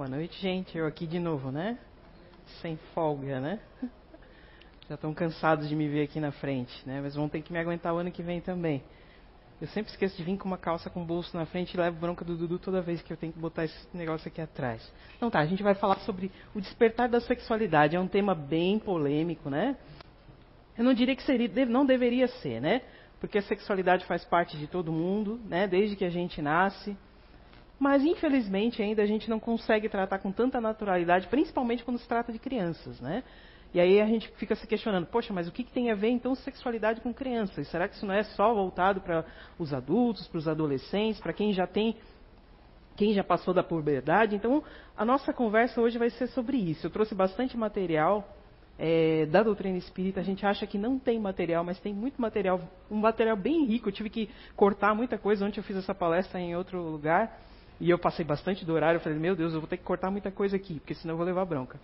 Boa noite, gente. Eu aqui de novo, né? Sem folga, né? Já estão cansados de me ver aqui na frente, né? Mas vão ter que me aguentar o ano que vem também. Eu sempre esqueço de vir com uma calça com bolso na frente e levo bronca do Dudu toda vez que eu tenho que botar esse negócio aqui atrás. Então tá, a gente vai falar sobre o despertar da sexualidade. É um tema bem polêmico, né? Eu não diria que seria, não deveria ser, né? Porque a sexualidade faz parte de todo mundo, né? Desde que a gente nasce. Mas, infelizmente, ainda a gente não consegue tratar com tanta naturalidade, principalmente quando se trata de crianças, né? E aí a gente fica se questionando, poxa, mas o que, que tem a ver então sexualidade com crianças? Será que isso não é só voltado para os adultos, para os adolescentes, para quem já tem, quem já passou da puberdade? Então, a nossa conversa hoje vai ser sobre isso. Eu trouxe bastante material é, da doutrina espírita. A gente acha que não tem material, mas tem muito material, um material bem rico. Eu tive que cortar muita coisa. Ontem eu fiz essa palestra em outro lugar e eu passei bastante do horário, eu falei, meu Deus, eu vou ter que cortar muita coisa aqui, porque senão eu vou levar bronca.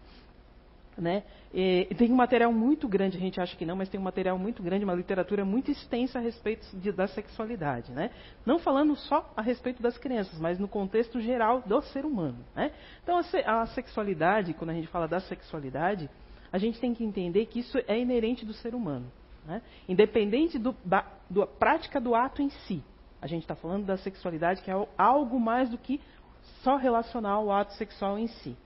Né? E, tem um material muito grande, a gente acha que não, mas tem um material muito grande, uma literatura muito extensa a respeito de, da sexualidade. Né? Não falando só a respeito das crianças, mas no contexto geral do ser humano. Né? Então, a, a sexualidade, quando a gente fala da sexualidade, a gente tem que entender que isso é inerente do ser humano. Né? Independente do, da, da prática do ato em si. A gente está falando da sexualidade que é algo mais do que só relacionar ao ato sexual em si.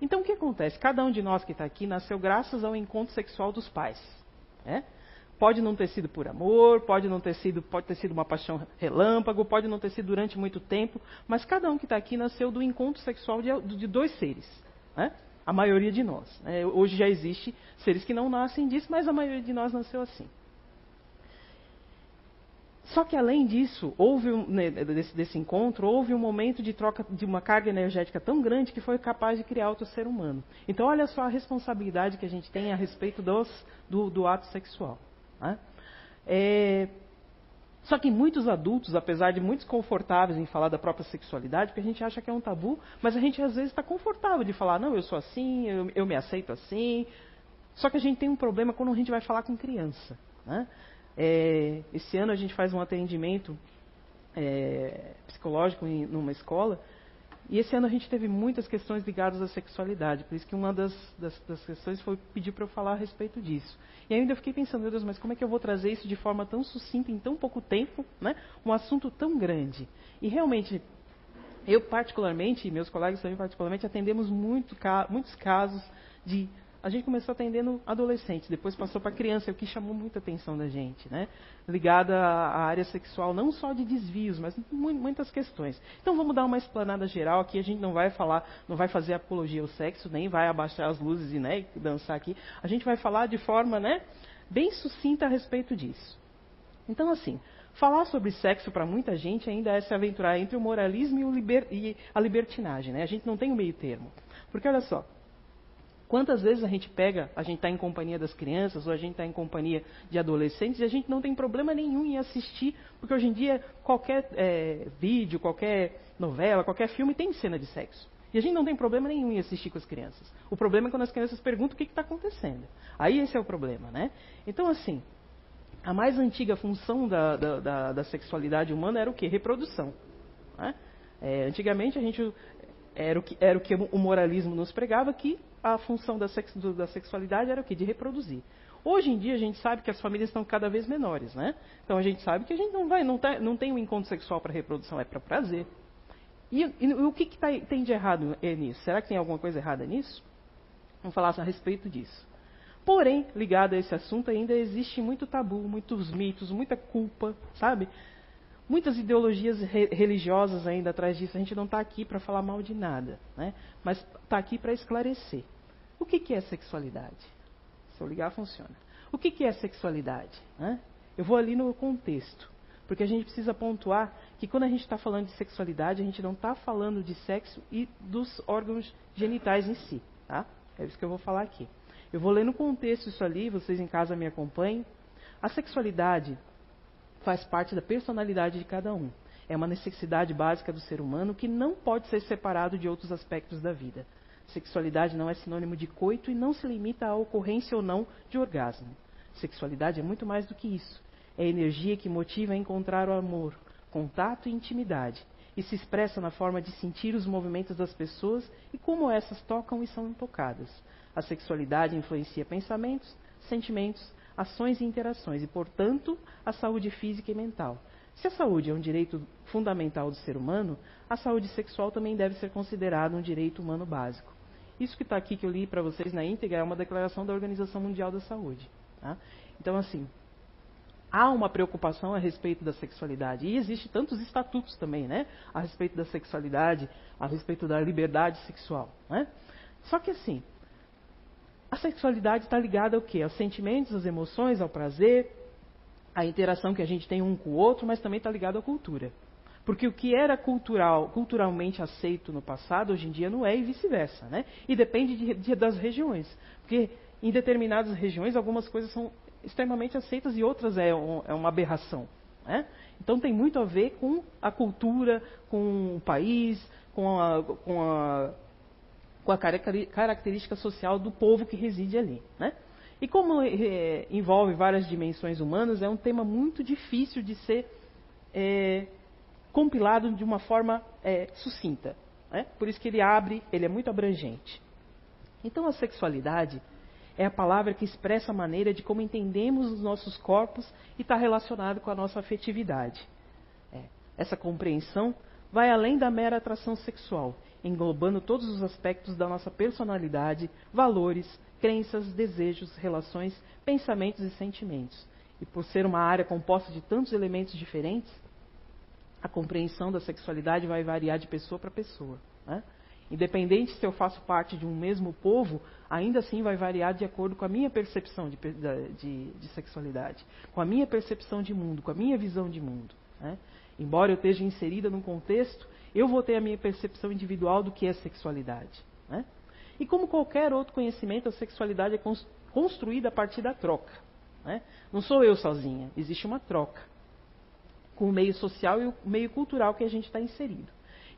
Então o que acontece? Cada um de nós que está aqui nasceu graças ao encontro sexual dos pais. Né? Pode não ter sido por amor, pode não ter sido, pode ter sido uma paixão relâmpago, pode não ter sido durante muito tempo, mas cada um que está aqui nasceu do encontro sexual de, de dois seres. Né? A maioria de nós. Né? Hoje já existe seres que não nascem disso, mas a maioria de nós nasceu assim. Só que além disso, houve um, né, desse, desse, encontro, houve um momento de troca de uma carga energética tão grande que foi capaz de criar outro ser humano. Então olha só a responsabilidade que a gente tem a respeito dos, do, do, ato sexual. Né? É, só que muitos adultos, apesar de muito confortáveis em falar da própria sexualidade, porque a gente acha que é um tabu, mas a gente às vezes está confortável de falar, não, eu sou assim, eu, eu me aceito assim. Só que a gente tem um problema quando a gente vai falar com criança. Né? É, esse ano a gente faz um atendimento é, psicológico em numa escola e esse ano a gente teve muitas questões ligadas à sexualidade, por isso que uma das, das, das questões foi pedir para eu falar a respeito disso. E ainda eu fiquei pensando, meu Deus, mas como é que eu vou trazer isso de forma tão sucinta, em tão pouco tempo, né? um assunto tão grande? E realmente, eu particularmente, e meus colegas também particularmente, atendemos muito, muitos casos de a gente começou atendendo adolescentes, depois passou para criança, o que chamou muita atenção da gente, né? Ligada à área sexual, não só de desvios, mas muitas questões. Então vamos dar uma explanada geral aqui, a gente não vai falar, não vai fazer apologia ao sexo, nem vai abaixar as luzes e né, dançar aqui. A gente vai falar de forma, né, bem sucinta a respeito disso. Então assim, falar sobre sexo para muita gente ainda é se aventurar entre o moralismo e, o liber, e a libertinagem, né? A gente não tem o meio termo. Porque olha só, Quantas vezes a gente pega, a gente está em companhia das crianças ou a gente está em companhia de adolescentes e a gente não tem problema nenhum em assistir, porque hoje em dia qualquer é, vídeo, qualquer novela, qualquer filme tem cena de sexo. E a gente não tem problema nenhum em assistir com as crianças. O problema é quando as crianças perguntam o que está acontecendo. Aí esse é o problema, né? Então, assim, a mais antiga função da, da, da, da sexualidade humana era o quê? Reprodução. Né? É, antigamente a gente era o, que, era o que o moralismo nos pregava, que a função da, sex, do, da sexualidade era o quê? De reproduzir. Hoje em dia a gente sabe que as famílias estão cada vez menores, né? Então a gente sabe que a gente não vai, não, tá, não tem um encontro sexual para reprodução, é para prazer. E, e, o que, que tá, tem de errado nisso? Será que tem alguma coisa errada nisso? Vamos falar a respeito disso. Porém, ligado a esse assunto, ainda existe muito tabu, muitos mitos, muita culpa, sabe? Muitas ideologias re religiosas ainda atrás disso. A gente não está aqui para falar mal de nada, né? mas está aqui para esclarecer. O que, que, é sexualidade? Se eu ligar, funciona. O que, que é sexualidade? Né? Eu vou ali no contexto. Porque a gente precisa pontuar que quando a gente está falando de sexualidade, a gente não está falando de sexo e dos órgãos genitais em si. Tá? É isso que eu vou falar aqui. Eu vou ler no contexto isso ali, vocês em casa me acompanhem. A sexualidade faz parte da personalidade de cada um. É uma necessidade básica do ser humano que não pode ser separado de outros aspectos da vida. Sexualidade não é sinônimo de coito e não se limita à ocorrência ou não de orgasmo. Sexualidade é muito mais do que isso. É a energia que motiva a encontrar o amor, contato e intimidade. e se expressa na forma de sentir os movimentos das pessoas e como essas tocam e são tocadas. A sexualidade influencia pensamentos, sentimentos, ações e interações e, portanto, a saúde física e mental. Se a saúde é um direito fundamental do ser humano, a saúde sexual também deve ser considerada um direito humano básico. Isso que está aqui que eu li para vocês na íntegra é uma declaração da Organização Mundial da Saúde. Tá? Então, assim, há uma preocupação a respeito da sexualidade. E existe tantos estatutos também, né? A respeito da sexualidade, a respeito da liberdade sexual. Né? Só que assim, a sexualidade está ligada ao quê? Aos sentimentos, às emoções, ao prazer, à interação que a gente tem um com o outro, mas também está ligado à cultura. Porque o que era cultural, culturalmente aceito no passado, hoje em dia não é e vice-versa. Né? E depende de, de, das regiões. Porque em determinadas regiões algumas coisas são extremamente aceitas e outras é, um, é uma aberração. Né? Então tem muito a ver com a cultura, com o país, com a, com a, com a característica social do povo que reside ali. Né? E como é, envolve várias dimensões humanas, é um tema muito difícil de ser é, compilado de uma forma é, sucinta. Né? Por isso que ele abre, ele é muito abrangente. Então a sexualidade é a palavra que expressa a maneira de como entendemos os nossos corpos e está relacionado com a nossa afetividade. É. Essa compreensão vai além da mera atração sexual, englobando todos os aspectos da nossa personalidade, valores, crenças, desejos, relações, pensamentos e sentimentos. E por ser uma área composta de tantos elementos diferentes, a compreensão da sexualidade vai variar de pessoa para pessoa. Né? Independente se eu faço parte de um mesmo povo, ainda assim vai variar de acordo com a minha percepção de, de, de sexualidade, com a minha percepção de mundo, com a minha visão de mundo. Né? Embora eu esteja inserida num contexto, eu vou ter a minha percepção individual do que é sexualidade. Né? E como qualquer outro conhecimento, a sexualidade é construída a partir da troca. Né? Não sou eu sozinha, existe uma troca com o meio social e o meio cultural que a gente está inserido.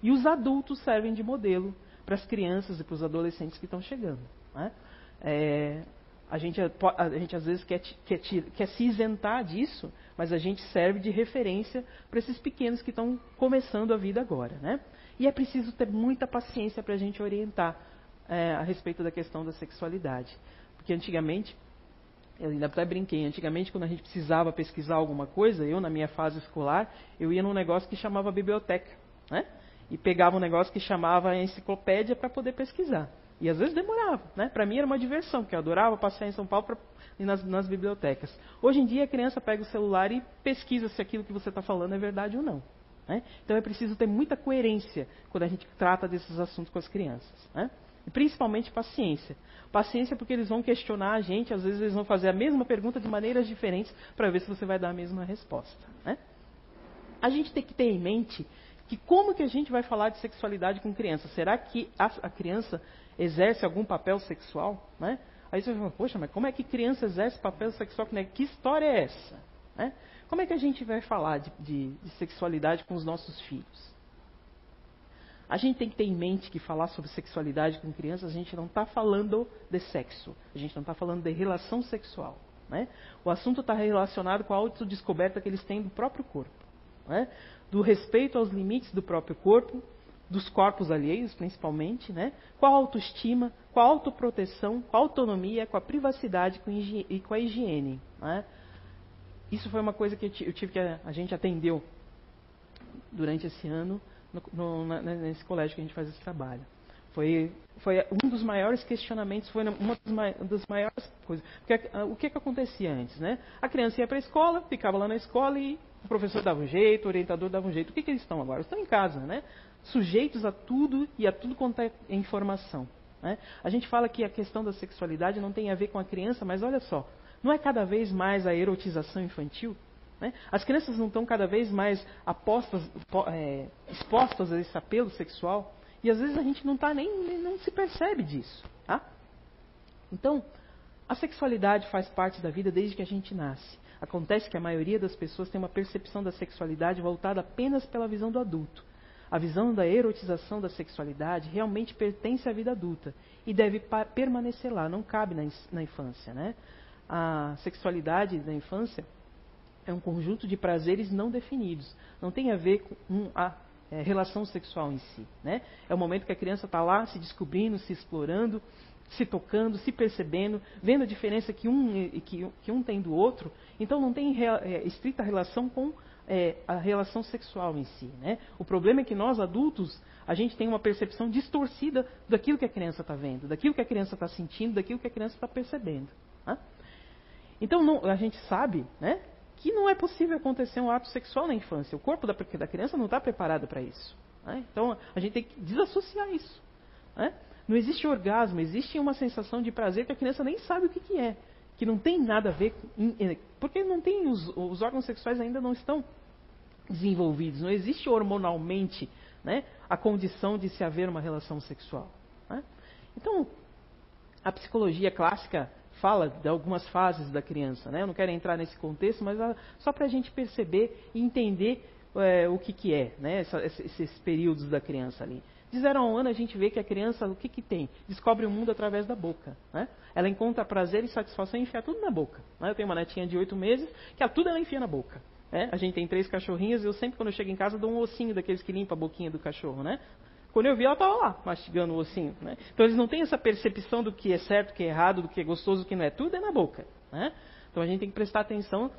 E os adultos servem de modelo para as crianças e para os adolescentes que estão chegando. Né? É, a, gente, a gente às vezes quer, quer, quer se isentar disso, mas a gente serve de referência para esses pequenos que estão começando a vida agora. Né? E é preciso ter muita paciência para a gente orientar é, a respeito da questão da sexualidade. Porque antigamente, eu ainda até brinquei, antigamente quando a gente precisava pesquisar alguma coisa, eu na minha fase escolar, eu ia num negócio que chamava biblioteca. Né? e pegava um negócio que chamava enciclopédia para poder pesquisar. E às vezes demorava, né? Para mim era uma diversão, porque eu adorava passear em São Paulo pra, nas, nas bibliotecas. Hoje em dia a criança pega o celular e pesquisa se aquilo que você está falando é verdade ou não. Né? Então é preciso ter muita coerência quando a gente trata desses assuntos com as crianças. Né? E principalmente paciência. Paciência porque eles vão questionar a gente, às vezes eles vão fazer a mesma pergunta de maneiras diferentes para ver se você vai dar a mesma resposta. Né? A gente tem que ter em mente que como que a gente vai falar de sexualidade com criança? Será que a, a criança exerce algum papel sexual? Né? Aí você fala, poxa, mas como é que criança exerce papel sexual? Que história é essa? Né? Como é que a gente vai falar de, de, de sexualidade com os nossos filhos? A gente tem que ter em mente que falar sobre sexualidade com crianças, a gente não está falando de sexo, a gente não está falando de relação sexual. Né? O assunto está relacionado com a autodescoberta que eles têm do próprio corpo. Né? do respeito aos limites do próprio corpo, dos corpos alheios principalmente, né? com a autoestima, com a autoproteção, com a autonomia, com a privacidade com e com a higiene. Né? Isso foi uma coisa que eu tive que a gente atendeu durante esse ano no, no, nesse colégio que a gente faz esse trabalho. Foi, foi um dos maiores questionamentos, foi uma das maiores coisas. Porque o que, que acontecia antes? Né? A criança ia para a escola, ficava lá na escola e o professor dava um jeito, o orientador dava um jeito. O que, que eles estão agora? Estão em casa, né? Sujeitos a tudo e a tudo quanto é informação. Né? A gente fala que a questão da sexualidade não tem a ver com a criança, mas olha só, não é cada vez mais a erotização infantil? Né? As crianças não estão cada vez mais apostas, é, expostas a esse apelo sexual? E às vezes a gente não tá nem, não se percebe disso. Tá? Então, a sexualidade faz parte da vida desde que a gente nasce. Acontece que a maioria das pessoas tem uma percepção da sexualidade voltada apenas pela visão do adulto. A visão da erotização da sexualidade realmente pertence à vida adulta e deve permanecer lá, não cabe na, na infância. Né? A sexualidade da infância é um conjunto de prazeres não definidos. Não tem a ver com a, é, relação sexual em si. Né? É o momento que a criança está lá se descobrindo, se explorando, se tocando, se percebendo, vendo a diferença que um, que, que um tem do outro. Então não tem é, estrita relação com é, a relação sexual em si. Né? O problema é que nós adultos a gente tem uma percepção distorcida daquilo que a criança está vendo, daquilo que a criança está sentindo, daquilo que a criança está percebendo. Né? Então não, a gente sabe, né, que não é possível acontecer um ato sexual na infância. O corpo da, da criança não está preparado para isso. Né? Então a gente tem que desassociar isso. Né? Não existe orgasmo, existe uma sensação de prazer que a criança nem sabe o que, que é. Que não tem nada a ver. Com, porque não tem os, os órgãos sexuais ainda não estão desenvolvidos. Não existe hormonalmente né, a condição de se haver uma relação sexual. Né? Então, a psicologia clássica fala de algumas fases da criança. Né? Eu não quero entrar nesse contexto, mas a, só para a gente perceber e entender é, o que, que é né? Esses períodos da criança ali. De zero a um ano a gente vê que a criança, o que, que tem? Descobre o mundo através da boca. Né? Ela encontra prazer e satisfação em enfiar tudo na boca. Né? Eu tenho uma netinha de oito meses que ela, tudo ela enfia na boca. Né? A gente tem três cachorrinhas e eu sempre, quando eu chego em casa, dou um ossinho daqueles que limpa a boquinha do cachorro. Né? Quando eu vi, ela estava lá, mastigando o ossinho. Né? Então eles não têm essa percepção do que é certo, do que é errado, do que é gostoso, do que não é. Tudo é na boca. Né? Então a gente tem que prestar atenção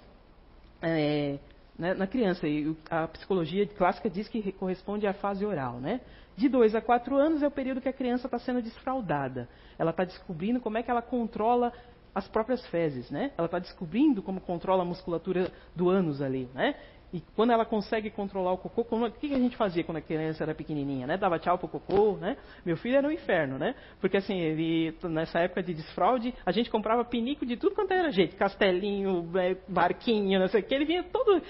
é, na criança. E a psicologia clássica diz que corresponde à fase oral. Né? De 2 a 4 anos é o período que a criança está sendo desfraldada. Ela está descobrindo como é que ela controla as próprias fezes, né? Ela está descobrindo como controla a musculatura do ânus ali, né? E quando ela consegue controlar o cocô, como, o que a gente fazia quando a criança era pequenininha, né? Dava tchau pro cocô, né? Meu filho era um inferno, né? Porque assim, ele, nessa época de desfraude, a gente comprava pinico de tudo quanto era jeito. Castelinho, é, barquinho, não sei o que. Ele vinha todo...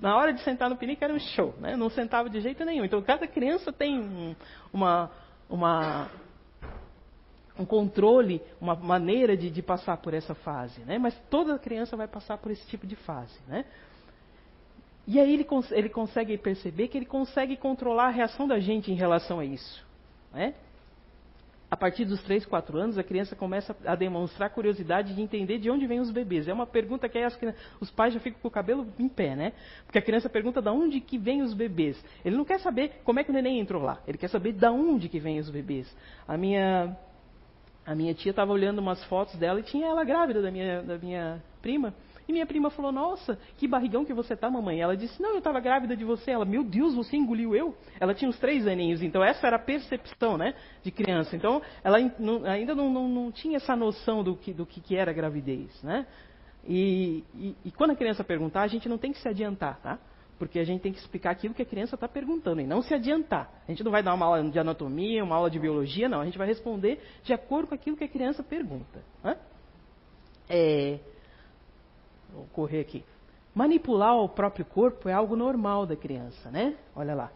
Na hora de sentar no pinico era um show, né? Não sentava de jeito nenhum. Então, cada criança tem uma... uma um controle, uma maneira de, de passar por essa fase, né? Mas toda criança vai passar por esse tipo de fase, né? E aí ele, ele consegue perceber que ele consegue controlar a reação da gente em relação a isso. Né? A partir dos 3, 4 anos, a criança começa a demonstrar curiosidade de entender de onde vêm os bebês. É uma pergunta que as, os pais já ficam com o cabelo em pé, né? Porque a criança pergunta de onde que vêm os bebês. Ele não quer saber como é que o neném entrou lá. Ele quer saber de onde que vêm os bebês. A minha, a minha tia estava olhando umas fotos dela e tinha ela grávida da minha, da minha prima. E minha prima falou: Nossa, que barrigão que você tá, mamãe. Ela disse: Não, eu estava grávida de você. Ela: Meu Deus, você engoliu eu? Ela tinha uns três aninhos, então essa era a percepção, né, de criança. Então ela ainda não, não, não tinha essa noção do que, do que era gravidez, né? E, e, e quando a criança perguntar, a gente não tem que se adiantar, tá? Porque a gente tem que explicar aquilo que a criança está perguntando e não se adiantar. A gente não vai dar uma aula de anatomia, uma aula de biologia, não. A gente vai responder de acordo com aquilo que a criança pergunta. Né? É, Vou correr aqui. Manipular o próprio corpo é algo normal da criança, né? Olha lá.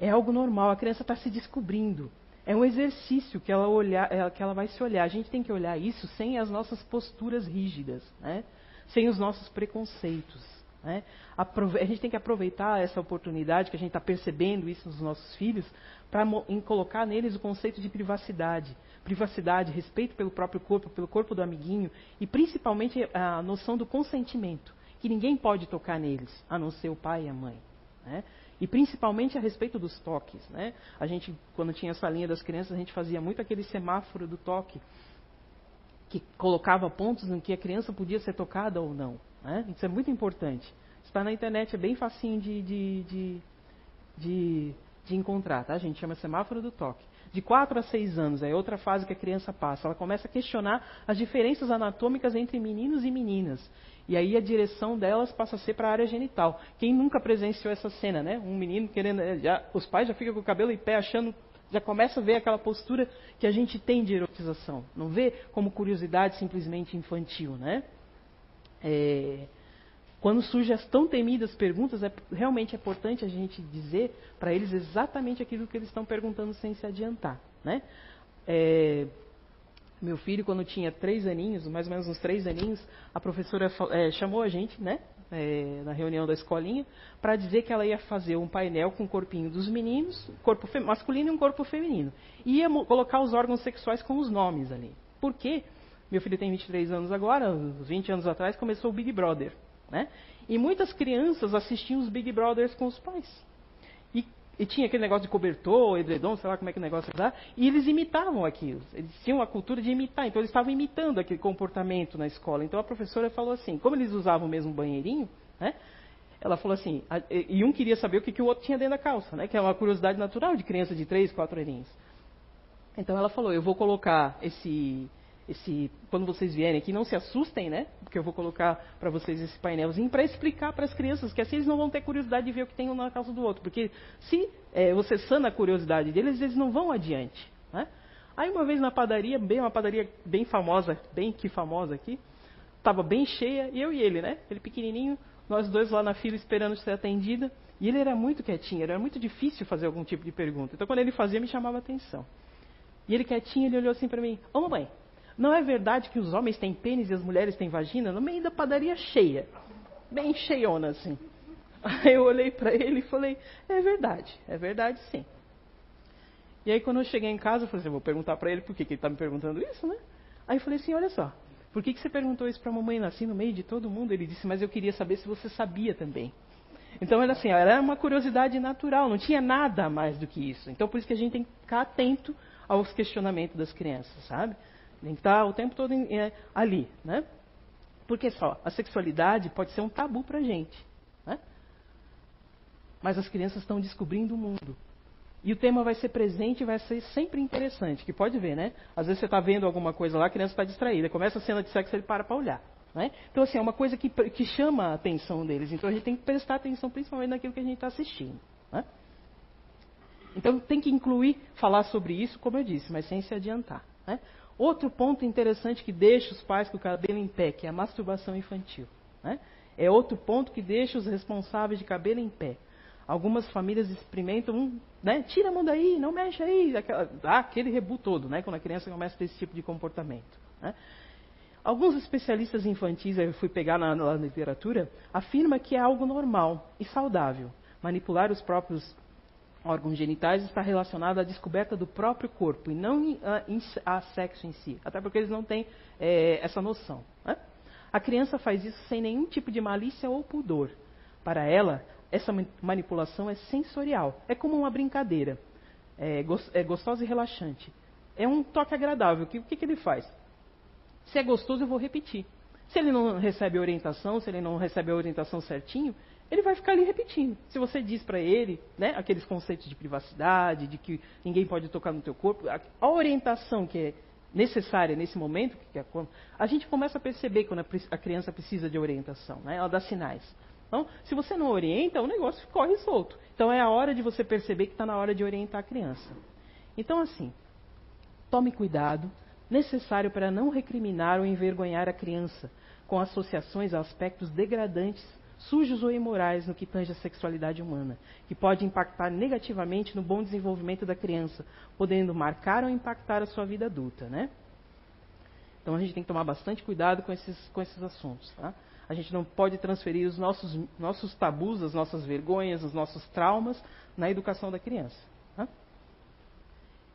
É algo normal, a criança está se descobrindo. É um exercício que ela, olhar, é, que ela vai se olhar. A gente tem que olhar isso sem as nossas posturas rígidas, né? sem os nossos preconceitos. Né? A gente tem que aproveitar essa oportunidade que a gente está percebendo isso nos nossos filhos para colocar neles o conceito de privacidade privacidade, respeito pelo próprio corpo, pelo corpo do amiguinho e principalmente a noção do consentimento, que ninguém pode tocar neles, a não ser o pai e a mãe. Né? E principalmente a respeito dos toques. Né? A gente, quando tinha essa linha das crianças, a gente fazia muito aquele semáforo do toque, que colocava pontos em que a criança podia ser tocada ou não. Né? Isso é muito importante. Está na internet, é bem facinho de, de, de, de, de encontrar, tá? A gente chama semáforo do toque de 4 a 6 anos, é outra fase que a criança passa. Ela começa a questionar as diferenças anatômicas entre meninos e meninas. E aí a direção delas passa a ser para a área genital. Quem nunca presenciou essa cena, né? Um menino querendo. Eh, já, os pais já ficam com o cabelo em pé achando. Já começa a ver aquela postura que a gente tem de erotização. Não vê como curiosidade simplesmente infantil, né? É, quando surgem as tão temidas perguntas, é, realmente é importante a gente dizer para eles exatamente aquilo que eles estão perguntando sem se adiantar. Né? É, meu filho, quando tinha três aninhos, mais ou menos uns três aninhos, a professora é, chamou a gente, né, é, na reunião da escolinha, para dizer que ela ia fazer um painel com o corpinho dos meninos, corpo masculino e um corpo feminino. E ia colocar os órgãos sexuais com os nomes ali. Por quê? Meu filho tem 23 anos agora, uns 20 anos atrás começou o Big Brother. Né? E muitas crianças assistiam os Big Brothers com os pais. E e tinha aquele negócio de cobertor, edredom, sei lá como é que o negócio era, e eles imitavam aquilo. Eles tinham a cultura de imitar, então eles estavam imitando aquele comportamento na escola. Então a professora falou assim, como eles usavam o mesmo banheirinho, né? Ela falou assim, e um queria saber o que, que o outro tinha dentro da calça, né? Que é uma curiosidade natural de criança de 3, 4 aninhos. Então ela falou, eu vou colocar esse esse, quando vocês vierem aqui, não se assustem, né? Porque eu vou colocar para vocês esse painelzinho para explicar para as crianças, que assim eles não vão ter curiosidade de ver o que tem um na calça do outro. Porque se é, você sana a curiosidade deles, eles não vão adiante. Né? Aí uma vez na padaria, bem uma padaria bem famosa, bem que famosa aqui, estava bem cheia, eu e ele, né? Ele pequenininho, nós dois lá na fila esperando ser atendida. E ele era muito quietinho, era muito difícil fazer algum tipo de pergunta. Então quando ele fazia, me chamava atenção. E ele quietinho, ele olhou assim para mim: Ô mamãe, não é verdade que os homens têm pênis e as mulheres têm vagina? No meio da padaria cheia. Bem cheiona, assim. Aí eu olhei para ele e falei, é verdade, é verdade sim. E aí quando eu cheguei em casa, eu falei assim, vou perguntar para ele por que, que ele está me perguntando isso, né? Aí eu falei assim, olha só, por que, que você perguntou isso para a mamãe assim no meio de todo mundo? Ele disse, mas eu queria saber se você sabia também. Então era assim, era uma curiosidade natural, não tinha nada mais do que isso. Então por isso que a gente tem que ficar atento aos questionamentos das crianças, sabe? Tem o tempo todo em, é, ali, né? Porque só, a sexualidade pode ser um tabu para a gente. Né? Mas as crianças estão descobrindo o mundo. E o tema vai ser presente e vai ser sempre interessante, que pode ver, né? Às vezes você está vendo alguma coisa lá, a criança está distraída. Começa a cena de sexo, ele para para olhar. Né? Então, assim, é uma coisa que, que chama a atenção deles. Então, a gente tem que prestar atenção principalmente naquilo que a gente está assistindo. Né? Então, tem que incluir, falar sobre isso, como eu disse, mas sem se adiantar. Né? Outro ponto interessante que deixa os pais com o cabelo em pé, que é a masturbação infantil. Né? É outro ponto que deixa os responsáveis de cabelo em pé. Algumas famílias experimentam, né? tira a mão daí, não mexe aí, aquela, dá aquele rebu todo, né? quando a criança começa a ter esse tipo de comportamento. Né? Alguns especialistas infantis, eu fui pegar na, na literatura, afirmam que é algo normal e saudável manipular os próprios órgãos genitais está relacionado à descoberta do próprio corpo e não a, a sexo em si, até porque eles não têm é, essa noção. Né? A criança faz isso sem nenhum tipo de malícia ou pudor. Para ela, essa manipulação é sensorial, é como uma brincadeira, é, é gostosa e relaxante. É um toque agradável. O que, que, que ele faz? Se é gostoso, eu vou repetir. Se ele não recebe orientação, se ele não recebe a orientação certinho, ele vai ficar ali repetindo. Se você diz para ele, né, aqueles conceitos de privacidade, de que ninguém pode tocar no teu corpo, a, a orientação que é necessária nesse momento, que é quando, a gente começa a perceber quando a, a criança precisa de orientação, né, ela dá sinais. Então, se você não orienta, o negócio corre solto. Então, é a hora de você perceber que está na hora de orientar a criança. Então, assim, tome cuidado, necessário para não recriminar ou envergonhar a criança com associações a aspectos degradantes sujos ou imorais no que tange a sexualidade humana, que pode impactar negativamente no bom desenvolvimento da criança, podendo marcar ou impactar a sua vida adulta, né? Então a gente tem que tomar bastante cuidado com esses, com esses assuntos, tá? A gente não pode transferir os nossos, nossos tabus, as nossas vergonhas, os nossos traumas na educação da criança. Tá?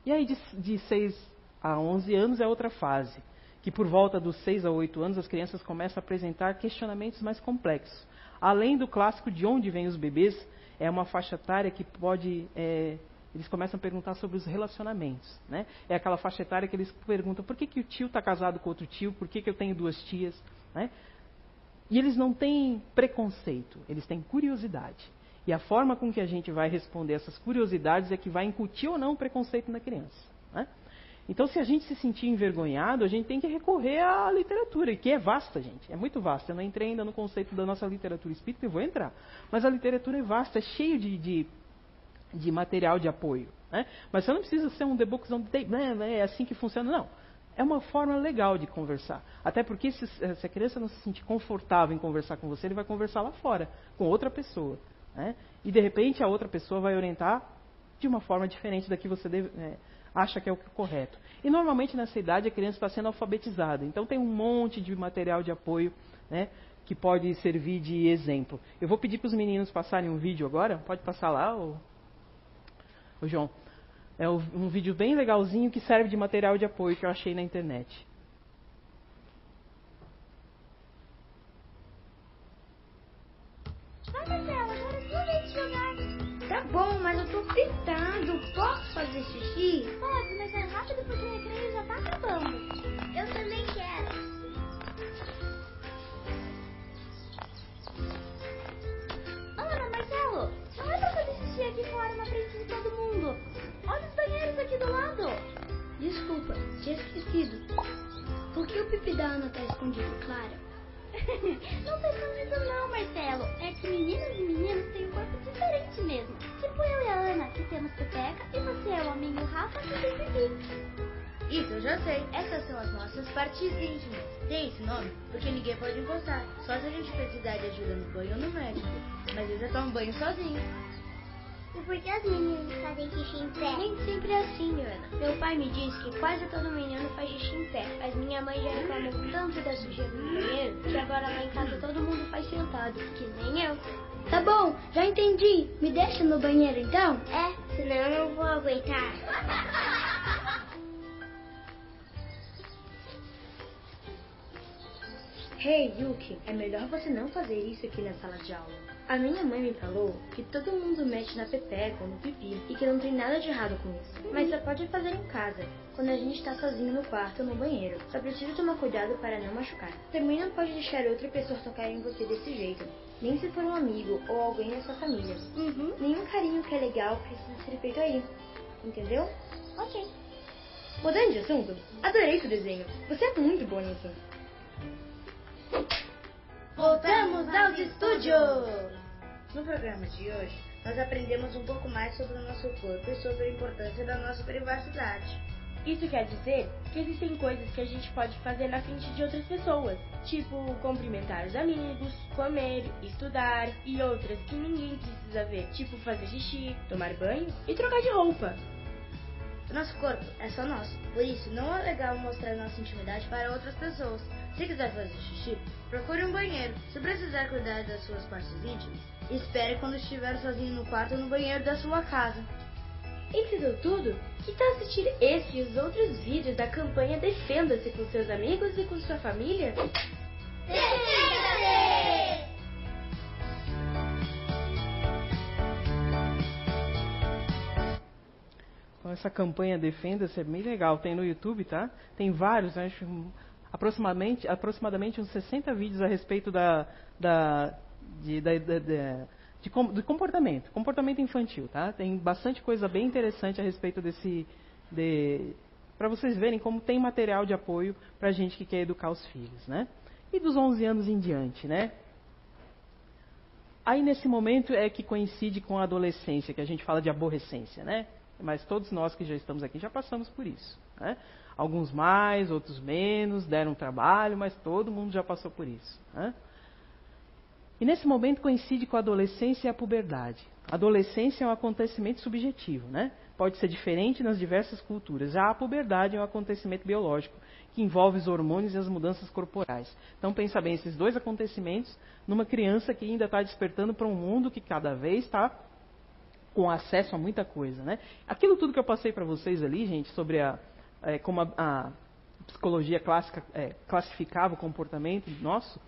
E aí, de, de 6 a 11 anos é outra fase, que por volta dos 6 a 8 anos as crianças começam a apresentar questionamentos mais complexos, Além do clássico de onde vêm os bebês, é uma faixa etária que pode. É, eles começam a perguntar sobre os relacionamentos. Né? É aquela faixa etária que eles perguntam por que, que o tio está casado com outro tio, por que, que eu tenho duas tias. Né? E eles não têm preconceito, eles têm curiosidade. E a forma com que a gente vai responder essas curiosidades é que vai incutir ou não o preconceito na criança. Né? Então, se a gente se sentir envergonhado, a gente tem que recorrer à literatura, que é vasta, gente. É muito vasta. Eu não entrei ainda no conceito da nossa literatura espírita, eu vou entrar. Mas a literatura é vasta, é cheio de, de, de material de apoio. Né? Mas você não precisa ser um Books on the né, é assim que funciona, não. É uma forma legal de conversar. Até porque se, se, a criança não se sentir confortável em conversar com você, ele vai conversar lá fora, com outra pessoa. Né? E de repente a outra pessoa vai orientar de uma forma diferente da que você deve, é, acha que é o correto. E normalmente nessa idade a criança está sendo alfabetizada, então tem um monte de material de apoio né, que pode servir de exemplo. Eu vou pedir para os meninos passarem um vídeo agora, pode passar lá, o, o João. É um vídeo bem legalzinho que serve de material de apoio que eu achei na internet. Tá bom, mas eu tô Coitado, posso fazer xixi? Pode, mas é rápido porque o recreio já tá acabando. Eu também quero. Ana, Marcelo, não é pra fazer xixi aqui fora na frente de todo mundo. Olha os banheiros aqui do lado. Desculpa, tinha esquecido. Por que o pipi da Ana tá escondido, Clara? não tá escondido não, Marcelo. É que meninas e meninos têm um corpo diferente mesmo. Tipo eu e a Ana, que temos pepeca, e você é o amigo Rafa, que tem pipi. Isso eu já sei. Essas são as nossas partes íntimas. Tem esse nome porque ninguém pode encostar. Só se a gente precisar de ajuda no banho ou no médico. Mas eu já tomo banho sozinho. E por que as meninas fazem xixi em pé? Nem sempre é assim, Ana. Meu pai me diz que quase todo menino faz xixi em pé. Mas minha mãe já reclamou tanto da sujeira no banheiro que agora lá em casa todo mundo faz sentado, que nem eu. Tá bom, já entendi. Me deixa no banheiro então? É, senão eu não vou aguentar. Hey, Yuki, é melhor você não fazer isso aqui na sala de aula. A minha mãe me falou que todo mundo mexe na pepeca ou no pipi e que não tem nada de errado com isso. Mas só pode fazer em casa, quando a gente está sozinho no quarto ou no banheiro. Só precisa tomar cuidado para não machucar. Também não pode deixar outra pessoa tocar em você desse jeito. Nem se for um amigo ou alguém da sua família. Uhum. Nenhum carinho que é legal precisa ser feito aí. Entendeu? Ok. Mudando de assunto, adorei seu desenho. Você é muito boa nisso. Voltamos aos estúdios! No programa de hoje, nós aprendemos um pouco mais sobre o nosso corpo e sobre a importância da nossa privacidade. Isso quer dizer que existem coisas que a gente pode fazer na frente de outras pessoas, tipo cumprimentar os amigos, comer, estudar e outras que ninguém precisa ver, tipo fazer xixi, tomar banho e trocar de roupa. Nosso corpo é só nosso, por isso não é legal mostrar nossa intimidade para outras pessoas. Se quiser fazer xixi, procure um banheiro. Se precisar cuidar das suas partes íntimas, espere quando estiver sozinho no quarto ou no banheiro da sua casa. Entendeu tudo? Que tal assistir esse e os outros vídeos da campanha Defenda-se com seus amigos e com sua família? Defenda-se! Essa campanha Defenda-se é bem legal. Tem no YouTube, tá? Tem vários, né? acho aproximadamente, aproximadamente uns 60 vídeos a respeito da, da, de, da, de, de, comportamento, comportamento infantil, tá? Tem bastante coisa bem interessante a respeito desse, de, para vocês verem como tem material de apoio para gente que quer educar os filhos, né? E dos 11 anos em diante, né? Aí nesse momento é que coincide com a adolescência, que a gente fala de aborrecência, né? Mas todos nós que já estamos aqui já passamos por isso, né? Alguns mais, outros menos, deram trabalho, mas todo mundo já passou por isso. Né? E nesse momento coincide com a adolescência e a puberdade. A adolescência é um acontecimento subjetivo, né? Pode ser diferente nas diversas culturas. Já a puberdade é um acontecimento biológico que envolve os hormônios e as mudanças corporais. Então pensa bem esses dois acontecimentos numa criança que ainda está despertando para um mundo que cada vez está com acesso a muita coisa, né? Aquilo tudo que eu passei para vocês ali, gente, sobre a, é, como a, a, psicologia clássica é, classificava o comportamento nosso,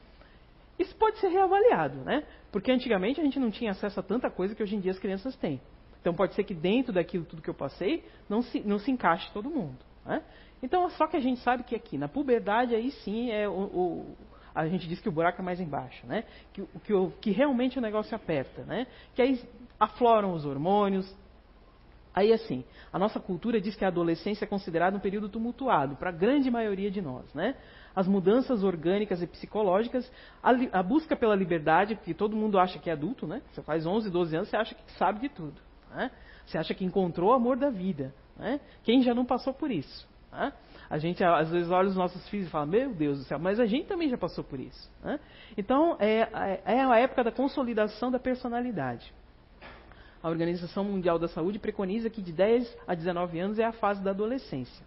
isso pode ser reavaliado, né? Porque antigamente a gente não tinha acesso a tanta coisa que hoje em dia as crianças têm. Então pode ser que dentro daquilo tudo que eu passei não se, não se encaixe todo mundo. Né? Então só que a gente sabe que aqui na puberdade aí sim é o, o a gente diz que o buraco é mais embaixo, né? Que, que, que realmente o negócio aperta, né? Que aí afloram os hormônios, Aí, assim, a nossa cultura diz que a adolescência é considerada um período tumultuado para a grande maioria de nós, né? As mudanças orgânicas e psicológicas, a, a, busca pela liberdade, porque todo mundo acha que é adulto, né? Você faz 11, 12 anos, você acha que sabe de tudo, né? Você acha que encontrou o amor da vida, né? Quem já não passou por isso, né? A gente às vezes olha os nossos filhos e fala, meu Deus do céu, mas a gente também já passou por isso. Né? Então, é, é, é a época da consolidação da personalidade. A Organização Mundial da Saúde preconiza que de 10 a 19 anos é a fase da adolescência.